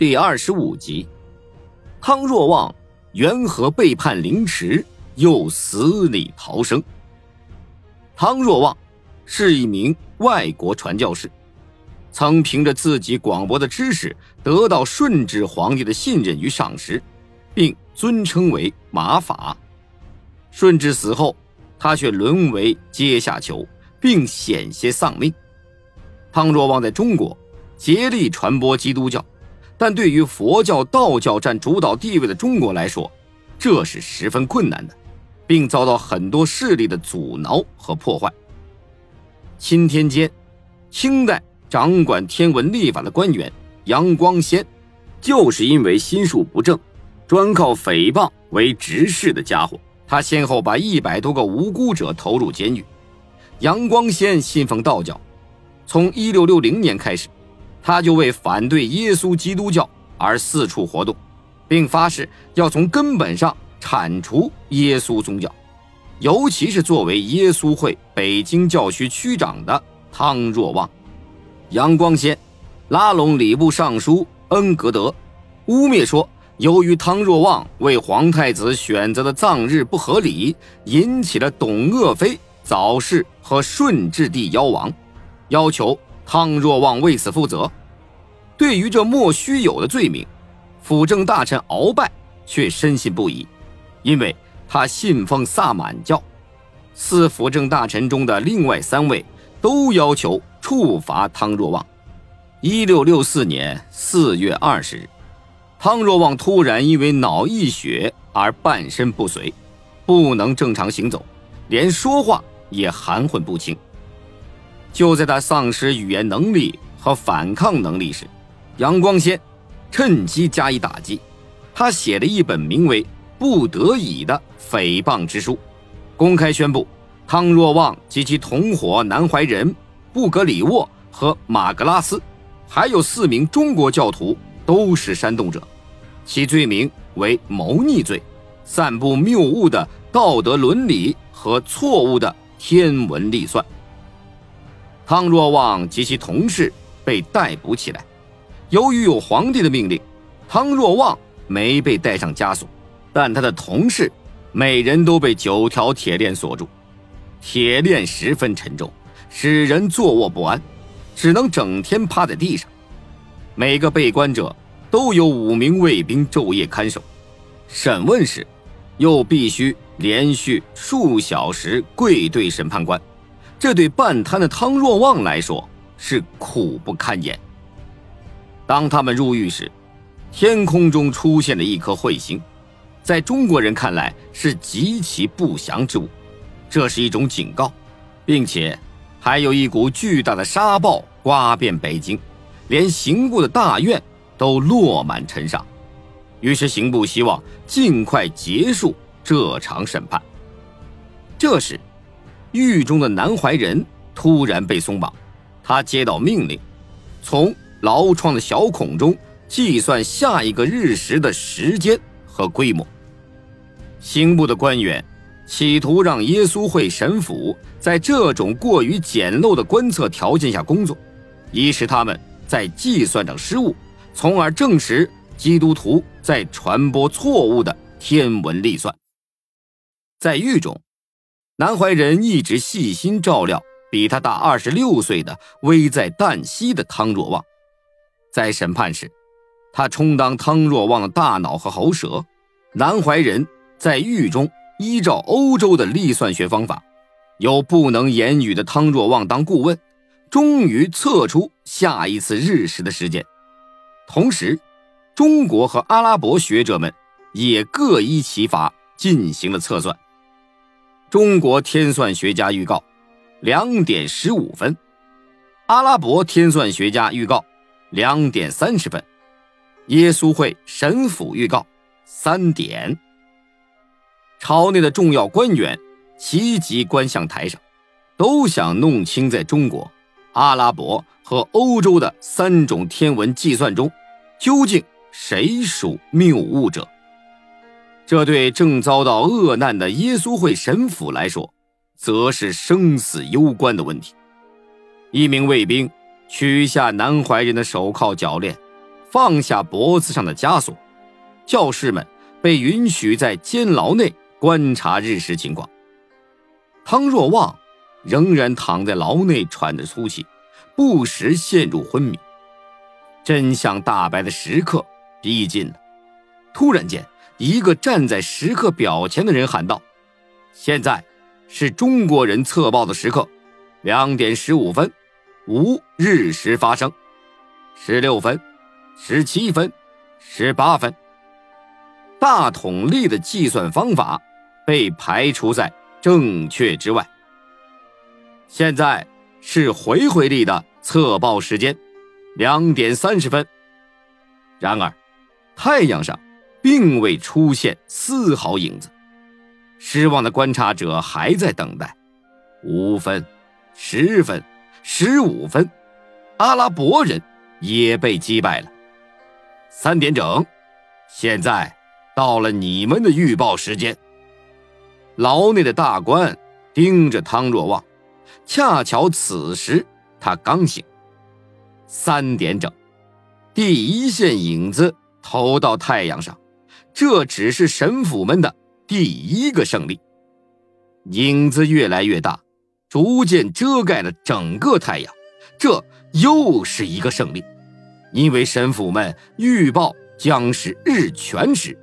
第二十五集，汤若望缘何背叛凌迟，又死里逃生？汤若望是一名外国传教士，曾凭着自己广博的知识，得到顺治皇帝的信任与赏识，并尊称为马法。顺治死后，他却沦为阶下囚，并险些丧命。汤若望在中国竭力传播基督教。但对于佛教、道教占主导地位的中国来说，这是十分困难的，并遭到很多势力的阻挠和破坏。钦天监，清代掌管天文历法的官员杨光先，就是因为心术不正，专靠诽谤为执事的家伙。他先后把一百多个无辜者投入监狱。杨光先信奉道教，从一六六零年开始。他就为反对耶稣基督教而四处活动，并发誓要从根本上铲除耶稣宗教，尤其是作为耶稣会北京教区区长的汤若望、杨光先，拉拢礼部尚书恩格德，污蔑说，由于汤若望为皇太子选择的葬日不合理，引起了董鄂妃早逝和顺治帝夭亡，要求。汤若望为此负责。对于这莫须有的罪名，辅政大臣鳌拜却深信不疑，因为他信奉萨满教。四辅政大臣中的另外三位都要求处罚汤若望。一六六四年四月二十日，汤若望突然因为脑溢血而半身不遂，不能正常行走，连说话也含混不清。就在他丧失语言能力和反抗能力时，杨光先趁机加以打击。他写了一本名为《不得已》的诽谤之书，公开宣布汤若望及其同伙南怀仁、布格里沃和马格拉斯，还有四名中国教徒都是煽动者，其罪名为谋逆罪，散布谬误的道德伦理和错误的天文历算。汤若望及其同事被逮捕起来。由于有皇帝的命令，汤若望没被带上枷锁，但他的同事每人都被九条铁链锁住。铁链十分沉重，使人坐卧不安，只能整天趴在地上。每个被关者都有五名卫兵昼夜看守。审问时，又必须连续数小时跪对审判官。这对半瘫的汤若望来说是苦不堪言。当他们入狱时，天空中出现了一颗彗星，在中国人看来是极其不祥之物，这是一种警告，并且还有一股巨大的沙暴刮遍北京，连刑部的大院都落满尘沙。于是刑部希望尽快结束这场审判。这时。狱中的南怀仁突然被松绑，他接到命令，从牢窗的小孔中计算下一个日食的时间和规模。刑部的官员企图让耶稣会神父在这种过于简陋的观测条件下工作，以使他们在计算上失误，从而证实基督徒在传播错误的天文历算。在狱中。南怀仁一直细心照料比他大二十六岁的危在旦夕的汤若望，在审判时，他充当汤若望的大脑和喉舌。南怀仁在狱中依照欧洲的历算学方法，由不能言语的汤若望当顾问，终于测出下一次日食的时间。同时，中国和阿拉伯学者们也各依其法进行了测算。中国天算学家预告，两点十五分；阿拉伯天算学家预告，两点三十分；耶稣会神父预告，三点。朝内的重要官员齐集观象台上，都想弄清在中国、阿拉伯和欧洲的三种天文计算中，究竟谁属谬误者。这对正遭到厄难的耶稣会神父来说，则是生死攸关的问题。一名卫兵取下南怀仁的手铐脚链，放下脖子上的枷锁，教士们被允许在监牢内观察日食情况。汤若望仍然躺在牢内喘着粗气，不时陷入昏迷。真相大白的时刻逼近了。突然间，一个站在时刻表前的人喊道：“现在是中国人测报的时刻，两点十五分，无日食发生。十六分，十七分，十八分。”大统历的计算方法被排除在正确之外。现在是回回历的测报时间，两点三十分。然而，太阳上。并未出现丝毫影子，失望的观察者还在等待。五分、十分、十五分，阿拉伯人也被击败了。三点整，现在到了你们的预报时间。牢内的大官盯着汤若望，恰巧此时他刚醒。三点整，第一线影子投到太阳上。这只是神府们的第一个胜利，影子越来越大，逐渐遮盖了整个太阳。这又是一个胜利，因为神府们预报将是日全食，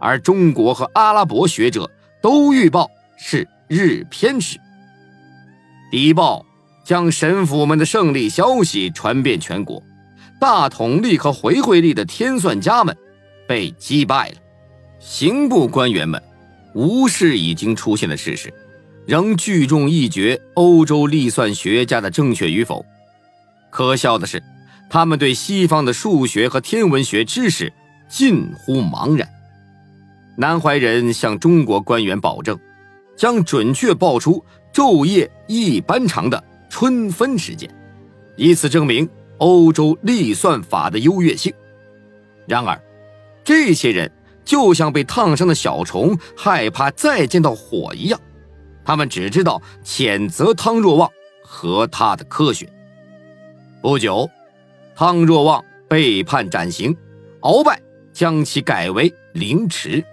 而中国和阿拉伯学者都预报是日偏食。敌报将神府们的胜利消息传遍全国，大统历和回回历的天算家们被击败了。刑部官员们无视已经出现的事实，仍聚众议决欧洲历算学家的正确与否。可笑的是，他们对西方的数学和天文学知识近乎茫然。南怀仁向中国官员保证，将准确报出昼夜一般长的春分时间，以此证明欧洲历算法的优越性。然而，这些人。就像被烫伤的小虫害怕再见到火一样，他们只知道谴责汤若望和他的科学。不久，汤若望被判斩刑，鳌拜将其改为凌迟。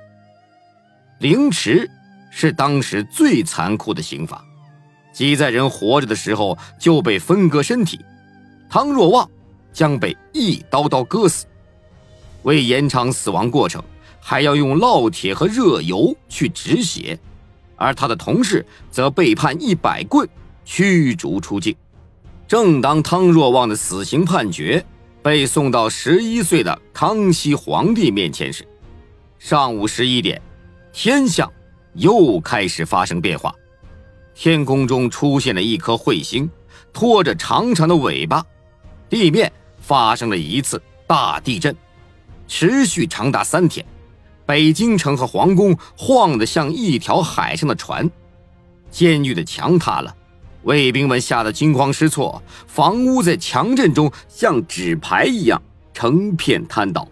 凌迟是当时最残酷的刑罚，即在人活着的时候就被分割身体。汤若望将被一刀刀割死，为延长死亡过程。还要用烙铁和热油去止血，而他的同事则被判一百棍，驱逐出境。正当汤若望的死刑判决被送到十一岁的康熙皇帝面前时，上午十一点，天象又开始发生变化，天空中出现了一颗彗星，拖着长长的尾巴，地面发生了一次大地震，持续长达三天。北京城和皇宫晃得像一条海上的船，监狱的墙塌了，卫兵们吓得惊慌失措，房屋在强震中像纸牌一样成片瘫倒，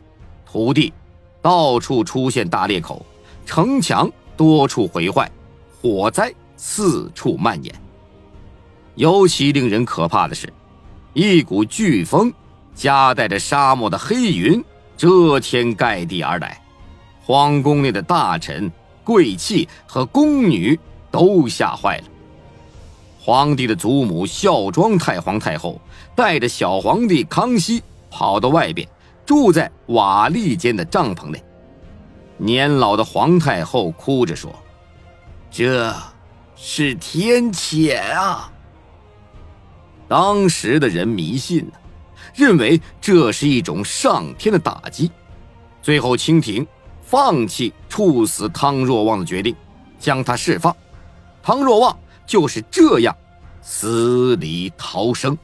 土地到处出现大裂口，城墙多处毁坏，火灾四处蔓延。尤其令人可怕的是，一股飓风夹带着沙漠的黑云遮天盖地而来。皇宫内的大臣、贵戚和宫女都吓坏了。皇帝的祖母孝庄太皇太后带着小皇帝康熙跑到外边，住在瓦砾间的帐篷内。年老的皇太后哭着说：“这是天谴啊！”当时的人迷信呢，认为这是一种上天的打击。最后，清廷。放弃处死汤若望的决定，将他释放。汤若望就是这样死里逃生。